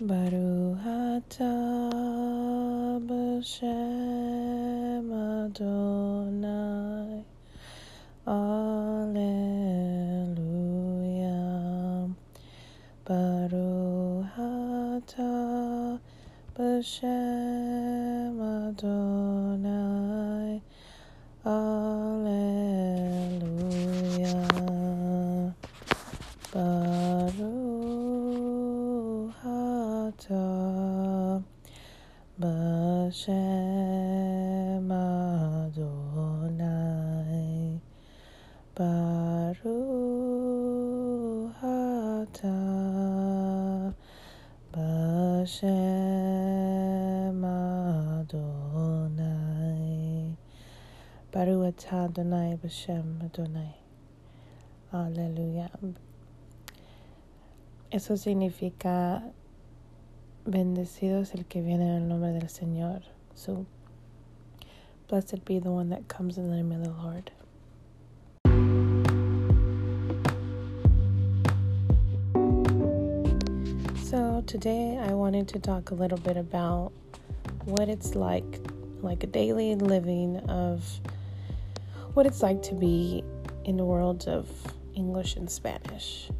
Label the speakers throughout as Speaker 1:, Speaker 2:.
Speaker 1: Baruch atah b'shem Adonai. Alleluia. Baruch atah b'shem Adonai. B'shem Adonai. Baruch Adonai b'shem Adonai. Aleluya. Eso significa bendecido es el que viene en el nombre del Señor. So, blessed be the one that comes in the name of the Lord. So, today I wanted to talk a little bit about what it's like, like a daily living of what it's like to be in the world of English and Spanish.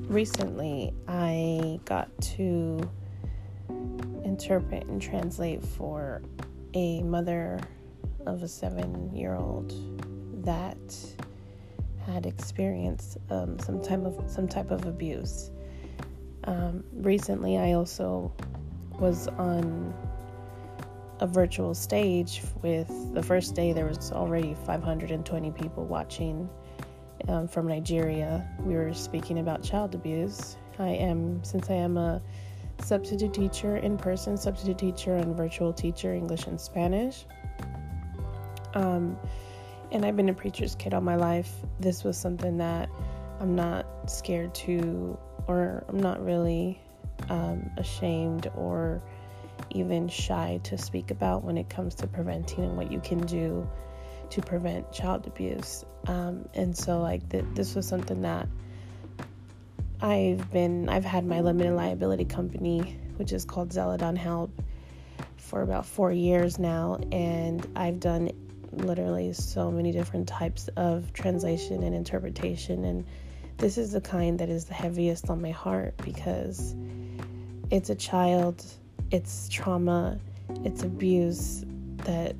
Speaker 1: Recently, I got to interpret and translate for a mother of a seven year old that had experienced um, some type of some type of abuse. Um, recently, I also was on a virtual stage with the first day there was already 520 people watching um, from Nigeria. We were speaking about child abuse. I am, since I am a substitute teacher in person, substitute teacher, and virtual teacher, English and Spanish. Um, and I've been a preacher's kid all my life. This was something that I'm not scared to, or I'm not really um, ashamed or even shy to speak about when it comes to preventing and what you can do to prevent child abuse. Um, and so, like, th- this was something that I've been, I've had my limited liability company, which is called Zeladon Help, for about four years now. And I've done literally so many different types of translation and interpretation. And this is the kind that is the heaviest on my heart because it's a child, it's trauma, it's abuse that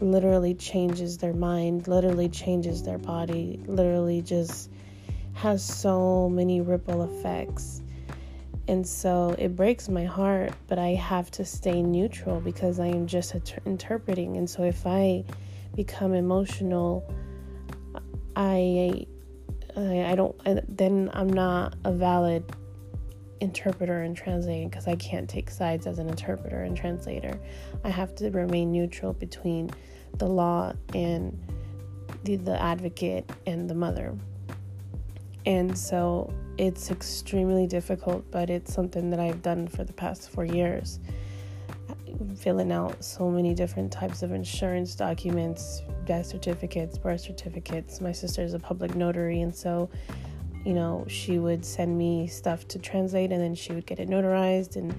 Speaker 1: literally changes their mind, literally changes their body, literally just has so many ripple effects. And so it breaks my heart, but I have to stay neutral because I am just inter- interpreting. And so if I become emotional, I I, don't I, then I'm not a valid interpreter and translator because I can't take sides as an interpreter and translator. I have to remain neutral between the law and the, the advocate and the mother. And so it's extremely difficult, but it's something that I've done for the past four years. Filling out so many different types of insurance documents, death certificates, birth certificates. My sister is a public notary, and so, you know, she would send me stuff to translate and then she would get it notarized. And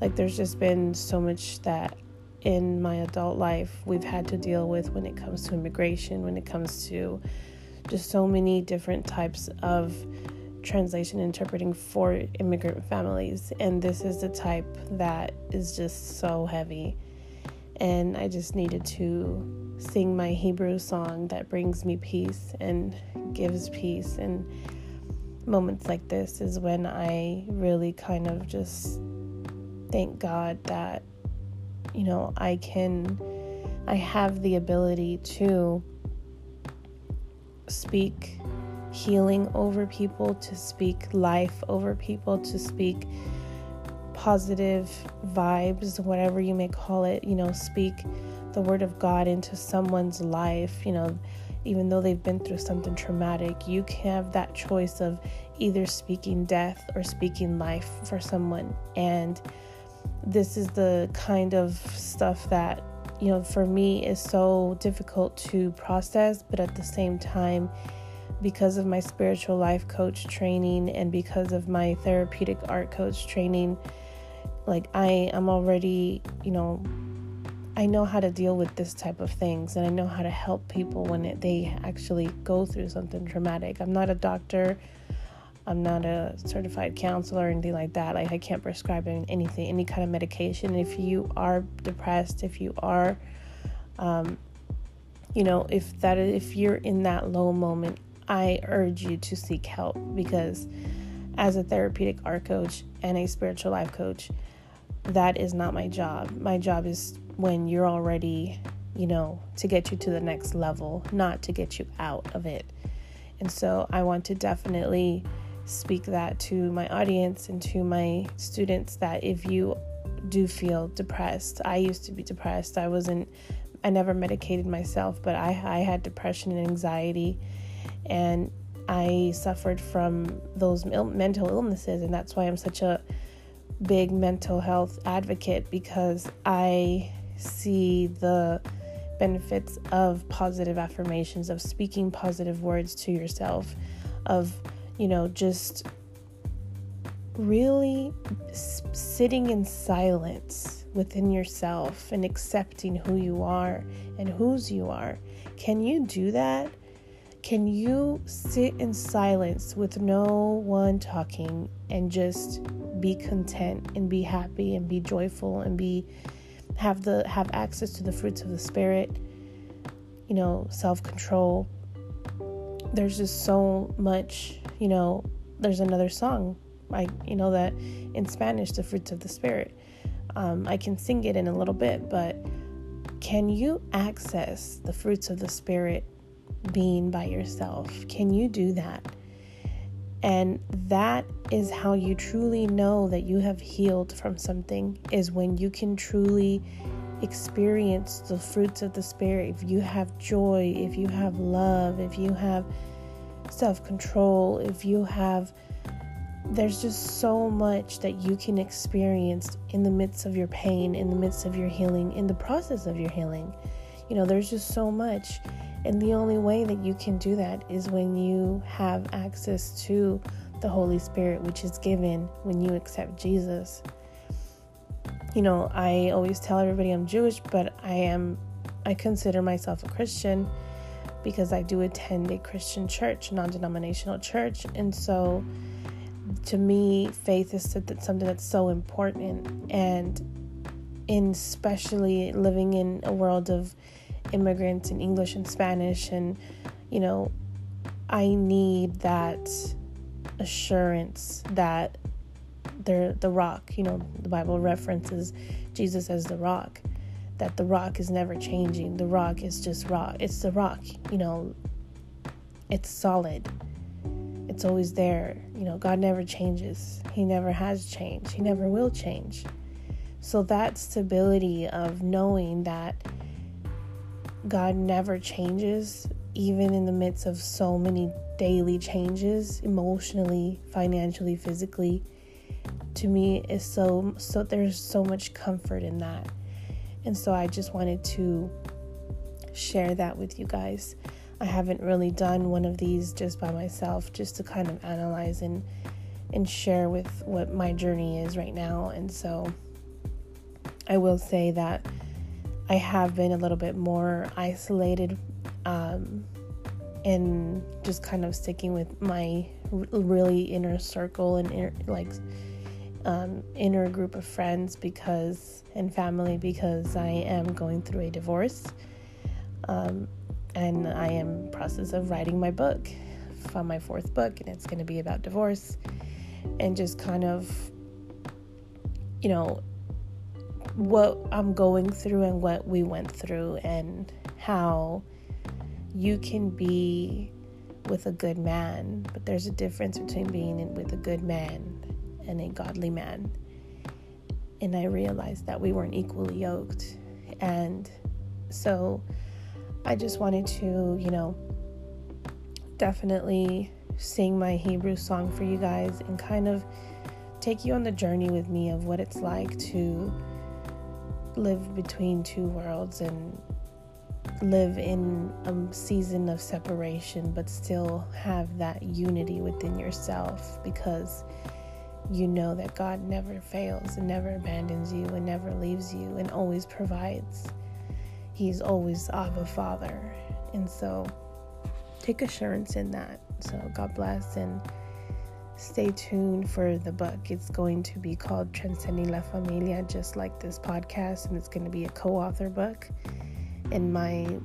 Speaker 1: like, there's just been so much that in my adult life we've had to deal with when it comes to immigration, when it comes to just so many different types of translation interpreting for immigrant families. And this is the type that is just so heavy. And I just needed to sing my Hebrew song that brings me peace and gives peace. And moments like this is when I really kind of just thank God that, you know, I can, I have the ability to speak healing over people, to speak life over people, to speak positive vibes, whatever you may call it, you know, speak the word of God into someone's life, you know, even though they've been through something traumatic, you can have that choice of either speaking death or speaking life for someone. And this is the kind of stuff that, you know, for me is so difficult to process, but at the same time, because of my spiritual life coach training and because of my therapeutic art coach training, like I am already, you know, I know how to deal with this type of things and I know how to help people when it, they actually go through something traumatic. I'm not a doctor. I'm not a certified counselor or anything like that. Like I can't prescribe anything, any kind of medication. If you are depressed, if you are, um, you know, if that if you're in that low moment, I urge you to seek help because as a therapeutic art coach and a spiritual life coach, that is not my job. My job is when you're already, you know, to get you to the next level, not to get you out of it. And so I want to definitely speak that to my audience and to my students that if you do feel depressed, I used to be depressed. I wasn't, I never medicated myself, but I, I had depression and anxiety, and I suffered from those mental illnesses, and that's why I'm such a big mental health advocate because I see the benefits of positive affirmations, of speaking positive words to yourself, of you know, just really sitting in silence within yourself and accepting who you are and whose you are. Can you do that? Can you sit in silence with no one talking and just be content and be happy and be joyful and be have the have access to the fruits of the spirit? You know, self-control. There's just so much you know, there's another song, I you know that in Spanish, the fruits of the spirit. Um, I can sing it in a little bit, but can you access the fruits of the spirit being by yourself? Can you do that? And that is how you truly know that you have healed from something, is when you can truly experience the fruits of the Spirit. If you have joy, if you have love, if you have self control, if you have, there's just so much that you can experience in the midst of your pain, in the midst of your healing, in the process of your healing. You know, there's just so much. And the only way that you can do that is when you have access to the Holy Spirit, which is given when you accept Jesus. You know, I always tell everybody I'm Jewish, but I am, I consider myself a Christian because I do attend a Christian church, non denominational church. And so to me, faith is something that's so important. And in especially living in a world of immigrants in English and Spanish, and you know, I need that assurance that they're the rock, you know, the Bible references Jesus as the rock that the rock is never changing. The rock is just rock. It's the rock, you know, it's solid. It's always there. You know, God never changes. He never has changed. He never will change. So that stability of knowing that God never changes, even in the midst of so many daily changes, emotionally, financially, physically, to me is so so there's so much comfort in that. And so I just wanted to share that with you guys. I haven't really done one of these just by myself, just to kind of analyze and and share with what my journey is right now. And so I will say that I have been a little bit more isolated um, and just kind of sticking with my really inner circle and inner, like um, inner group of friends because and family because I am going through a divorce, um, and I am process of writing my book, for my fourth book, and it's going to be about divorce, and just kind of, you know, what I'm going through and what we went through and how you can be with a good man, but there's a difference between being with a good man and a godly man. And I realized that we weren't equally yoked. And so I just wanted to, you know, definitely sing my Hebrew song for you guys and kind of take you on the journey with me of what it's like to live between two worlds and live in a season of separation but still have that unity within yourself because you know that God never fails and never abandons you and never leaves you and always provides. He's always Abba Father. And so take assurance in that. So God bless and stay tuned for the book. It's going to be called Transcending La Familia, just like this podcast, and it's going to be a co-author book. And my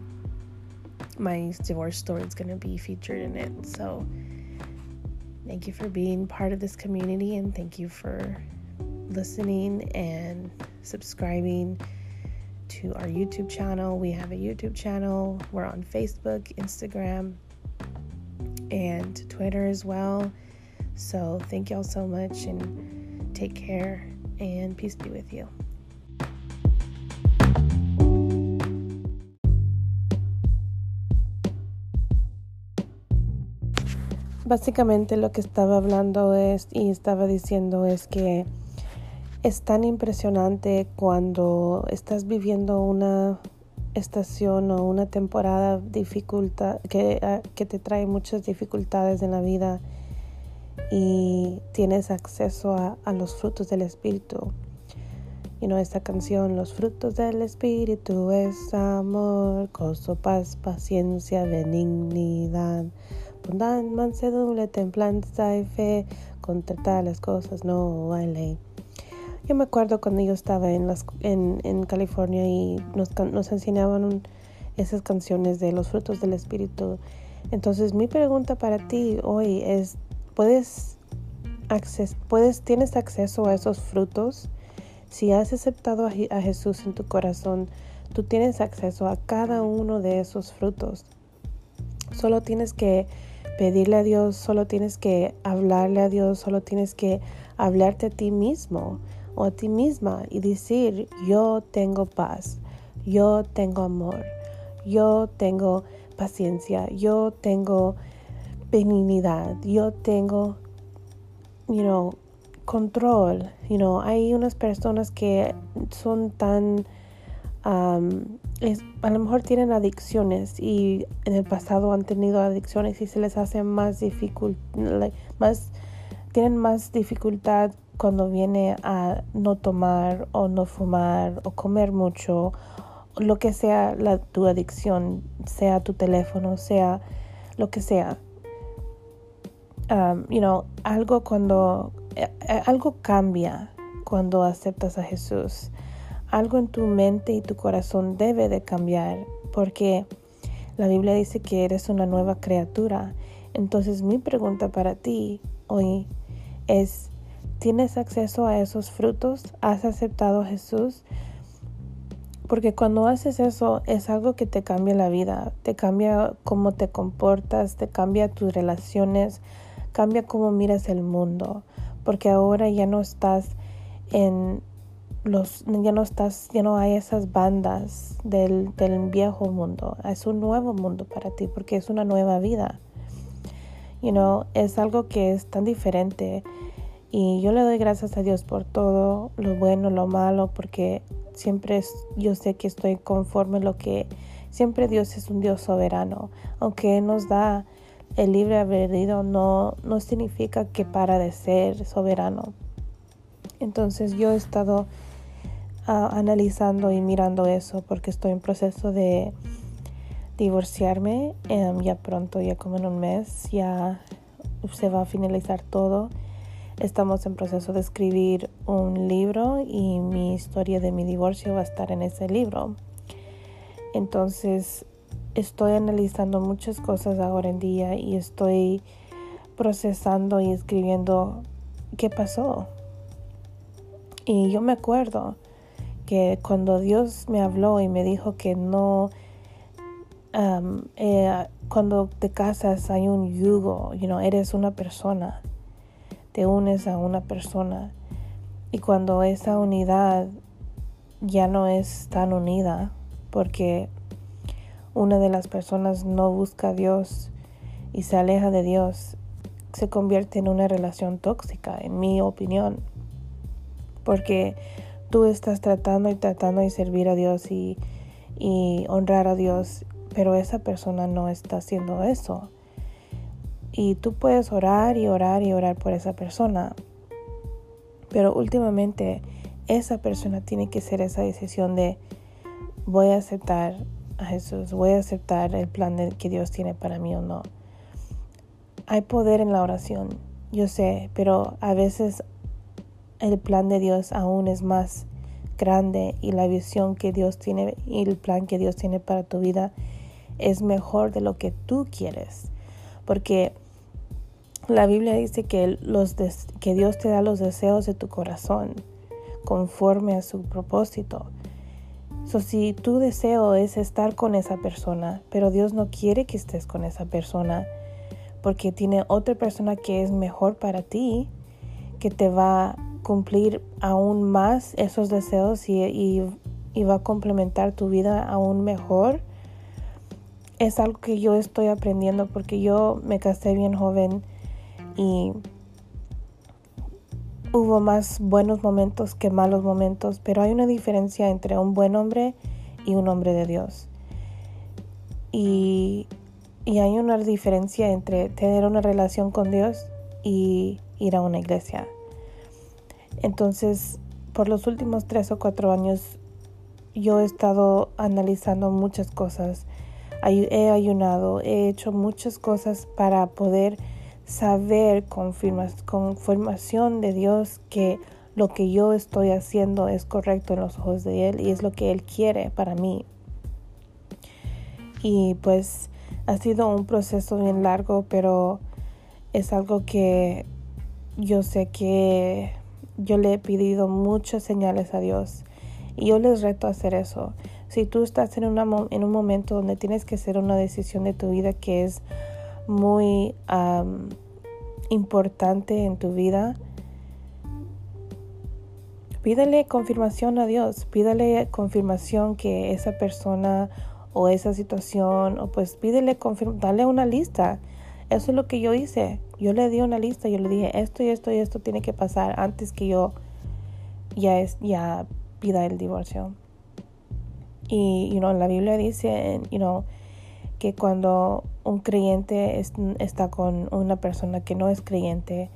Speaker 1: my divorce story is going to be featured in it. So thank you for being part of this community, and thank you for listening and subscribing to our YouTube channel. We have a YouTube channel. We're on Facebook, Instagram, and Twitter as well. So, thank y'all so much and take care and peace be with you. Básicamente lo que estaba hablando es y estaba diciendo es que es tan impresionante cuando estás viviendo una estación o una temporada dificulta, que, ah, que te trae muchas dificultades en la vida y tienes acceso a, los frutos del Espíritu. Y no esta canción, los frutos del Espíritu es amor, gozo, paz, paciencia, benignidad, bondad, mansedumbre, templanza y fe. Contra tales cosas no hay ley. Yo me acuerdo cuando yo estaba en, las, en, en California y nos, nos enseñaban esas canciones de los frutos del Espíritu. Entonces mi pregunta para ti hoy es, puedes, puedes, tienes acceso a esos frutos. Si has aceptado a, a Jesús en tu corazón, tú tienes acceso a cada uno de esos frutos. Solo tienes que pedirle a Dios, solo tienes que hablarle a Dios, solo tienes que hablarte a ti mismo o a ti misma y decir, yo tengo paz, yo tengo amor, yo tengo paciencia, yo tengo benignidad, yo tengo, you know, control, you know, hay unas personas que son tan, um, a lo mejor tienen adicciones y en el pasado han tenido adicciones y se les hace más difícil, más, tienen más dificultad cuando viene a no tomar o no fumar o comer mucho, lo que sea la, tu adicción, sea tu teléfono, sea lo que sea um, you know, algo cuando, eh, eh, algo cambia cuando aceptas a Jesús. Algo en tu mente y tu corazón debe de cambiar porque la Biblia dice que eres una nueva criatura. Entonces mi pregunta para ti hoy es, ¿tienes acceso a esos frutos? ¿Has aceptado a Jesús? Porque cuando haces eso es algo que te cambia la vida, te cambia cómo te comportas, te cambia tus relaciones, cambia cómo miras el mundo, porque ahora ya no estás en los, ya no estás, ya no hay esas bandas del, del viejo mundo, es un nuevo mundo para ti, porque es una nueva vida. You know, es algo que es tan diferente y yo le doy gracias a Dios por todo, lo bueno, lo malo, porque siempre yo sé que estoy conforme lo que siempre Dios es un Dios soberano, aunque nos da el libre albedrío no, no significa que para de ser soberano. Entonces yo he estado ah, analizando y mirando eso porque estoy en proceso de divorciarme. Em, ya pronto, ya como en un mes, ya se va a finalizar todo. Estamos en proceso de escribir un libro y mi historia de mi divorcio va a estar en ese libro. Entonces estoy analizando muchas cosas ahora en día y estoy procesando y escribiendo qué pasó. Y yo me acuerdo que cuando Dios me habló y me dijo que no, eh, cuando te casas hay un yugo, you know, eres una persona, te unes a una persona. Y cuando esa unidad ya no es tan unida, porque una de las personas no busca a Dios y se aleja de Dios, se convierte en una relación tóxica, en mi opinión. Porque tú estás tratando y tratando de servir a Dios y, y honrar a Dios, pero esa persona no está haciendo eso. Y tú puedes orar y orar y orar por esa persona, pero últimamente esa persona tiene que hacer esa decisión de voy a aceptar a Jesús, voy a aceptar el plan que Dios tiene para mí o no. Hay poder en la oración, yo sé, pero a veces el plan de Dios aún es más grande y la visión que Dios tiene y el plan que Dios tiene para tu vida es mejor de lo que tú quieres. Porque la Biblia dice que, los que Dios te da los deseos de tu corazón conforme a su propósito. So, si tu deseo es estar con esa persona, pero Dios no quiere que estés con esa persona porque tiene otra persona que es mejor para ti, que te va cumplir aún más esos deseos y, va a complementar tu vida aún mejor. Es algo que yo estoy aprendiendo porque yo me casé bien joven y hubo más buenos momentos que malos momentos, pero hay una diferencia entre un buen hombre y un hombre de Dios. Y, y hay una diferencia entre tener una relación con Dios y ir a una iglesia. Entonces, por los últimos tres o cuatro años, yo he estado analizando muchas cosas. He ayunado, he hecho muchas cosas para poder saber con confirmación de Dios que lo que yo estoy haciendo es correcto en los ojos de Él y es lo que Él quiere para mí. Y pues ha sido un proceso bien largo, pero es algo que yo sé que yo le he pedido muchas señales a Dios y yo les reto a hacer eso. Si tú estás en, en un momento donde tienes que hacer una decisión de tu vida que es muy importante en tu vida, pídale confirmación a Dios, pídale confirmación que esa persona o esa situación, o pues pídele, dale una lista. Eso es lo que yo hice. Yo le di una lista, yo le dije esto y esto y esto tiene que pasar antes que yo ya, es, ya pida el divorcio. Y, you know, la Biblia dice, you know, que cuando un creyente está con una persona que no es creyente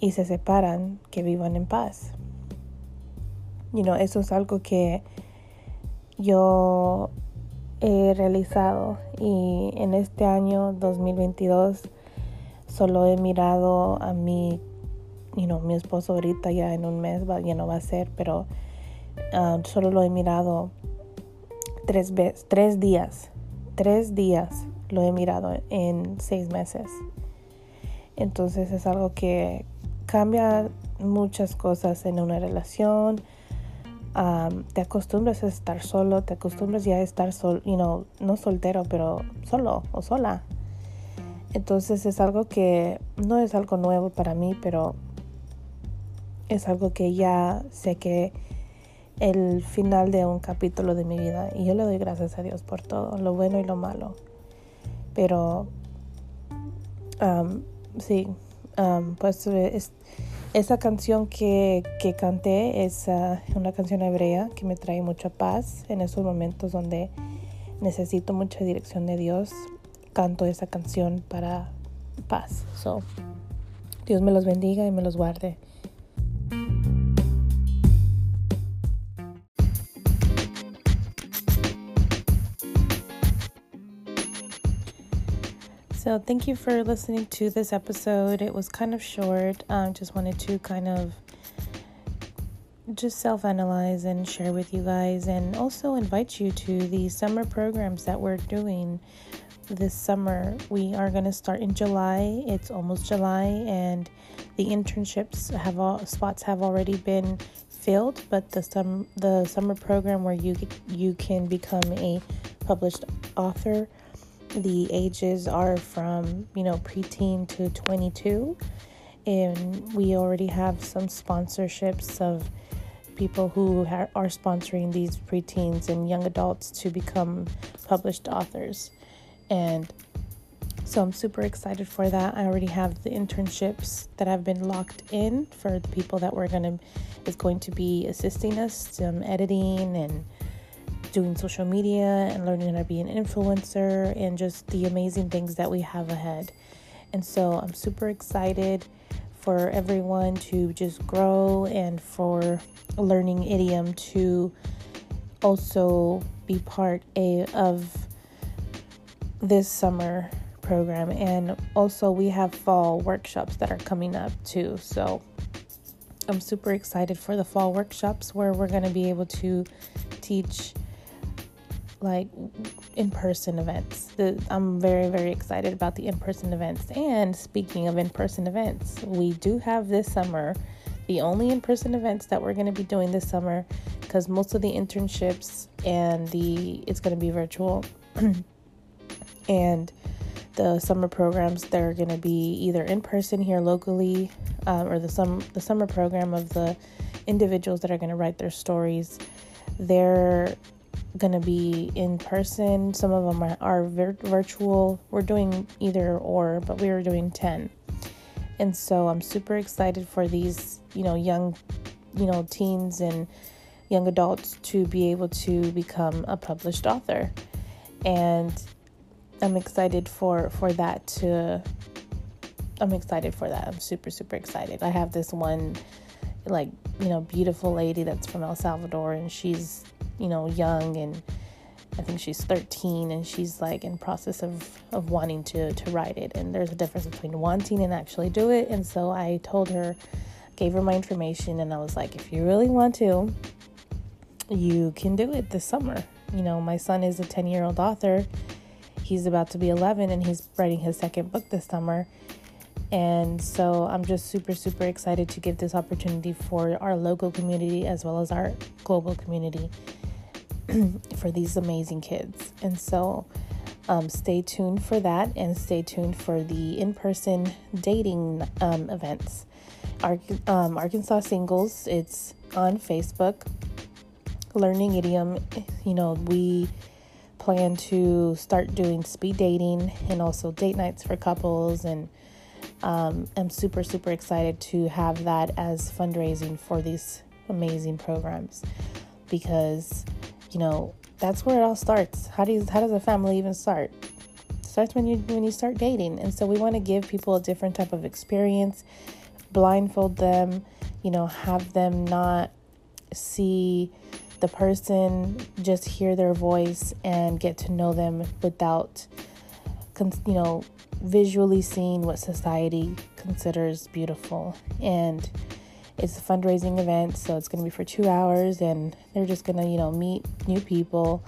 Speaker 1: y se separan, que vivan en paz. You know, eso es algo que yo he realizado y en este año 2022 solo he mirado a mi, you know, mi esposo ahorita ya en un mes ya no va a ser, pero ah, solo lo he mirado tres tres días, tres días lo he mirado en seis meses. Entonces es algo que cambia muchas cosas en una relación. te acostumbras a estar solo, te acostumbras ya a estar solo, you know, no soltero, pero solo o sola. Entonces es algo que no es algo nuevo para mí, pero es algo que ya sé que el final de un capítulo de mi vida y yo le doy gracias a Dios por todo, lo bueno y lo malo. Pero sí, pues esa canción que, que canté es ah, una canción hebrea que me trae mucha paz en esos momentos donde necesito mucha dirección de Dios canto esa canción para paz. So, Dios me los bendiga y me los guarde. So, thank you for listening to this episode. It was kind of short. I um, just wanted to kind of just self analyze and share with you guys, and also invite you to the summer programs that we're doing this summer. We are going to start in July. It's almost July, and the internships have all spots have already been filled. But the sum the summer program where you you can become a published author, the ages are from you know preteen to 22, and we already have some sponsorships of people who ha- are sponsoring these preteens and young adults to become published authors. And so I'm super excited for that. I already have the internships that have been locked in for the people that we're gonna is going to be assisting us, some editing and doing social media and learning how to be an influencer and just the amazing things that we have ahead. And so I'm super excited for everyone to just grow and for learning idiom to also be part a, of this summer program and also we have fall workshops that are coming up too so i'm super excited for the fall workshops where we're going to be able to teach like in-person events. The, i'm very very excited about the in-person events. And speaking of in-person events we do have this summer the only in-person events that we're going to be doing this summer because most of the internships and the it's going to be virtual. And the summer programs they're going to be either in person here locally um, or the sum the summer program of the individuals that are going to write their stories. They're going to be in person some of them are, are vir- virtual we're doing either or but we are doing 10 and so i'm super excited for these you know young you know teens and young adults to be able to become a published author and I'm excited for for that to I'm excited for that. I'm super super excited. I have this one like, you know, beautiful lady that's from El Salvador and she's, you know, young and I think she's 13 and she's like in process of of wanting to to write it and there's a difference between wanting and actually do it and so I told her gave her my information and I was like if you really want to you can do it this summer. You know, my son is a 10-year-old author he's about to be 11 and he's writing his second book this summer. And so I'm just super, super excited to give this opportunity for our local community as well as our global community for these amazing kids. And so um, stay tuned for that and stay tuned for the in person dating um, events. Ar- um, Arkansas Singles, it's on Facebook. Learning Idiom, you know, we plan to start doing speed dating and also date nights for couples and um, I'm super super excited to have that as fundraising for these amazing programs because you know that's where it all starts. How do you, how does a family even start? It starts when you when you start dating. And so we want to give people a different type of experience blindfold them you know have them not see the person, just hear their voice and get to know them without, you know, visually seeing what society considers beautiful. And it's a fundraising event, so it's going to be for two hours, and they're just going to, you know, meet new people,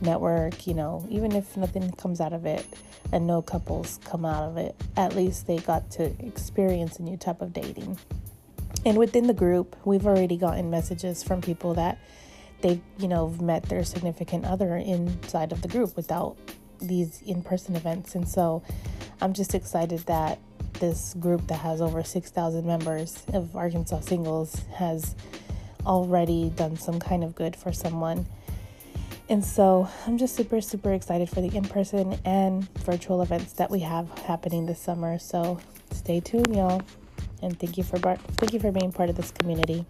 Speaker 1: network, you know, even if nothing comes out of it and no couples come out of it, at least they got to experience a new type of dating. And within the group, we've already gotten messages from people that they've you know met their significant other inside of the group without these in-person events. And so i'm just excited that this group that has over 6000 members of arkansas singles has already done some kind of good for someone. And so i'm just super super excited for the in-person and virtual events that we have happening this summer. So stay tuned y'all. And thank you for thank you for being part of this community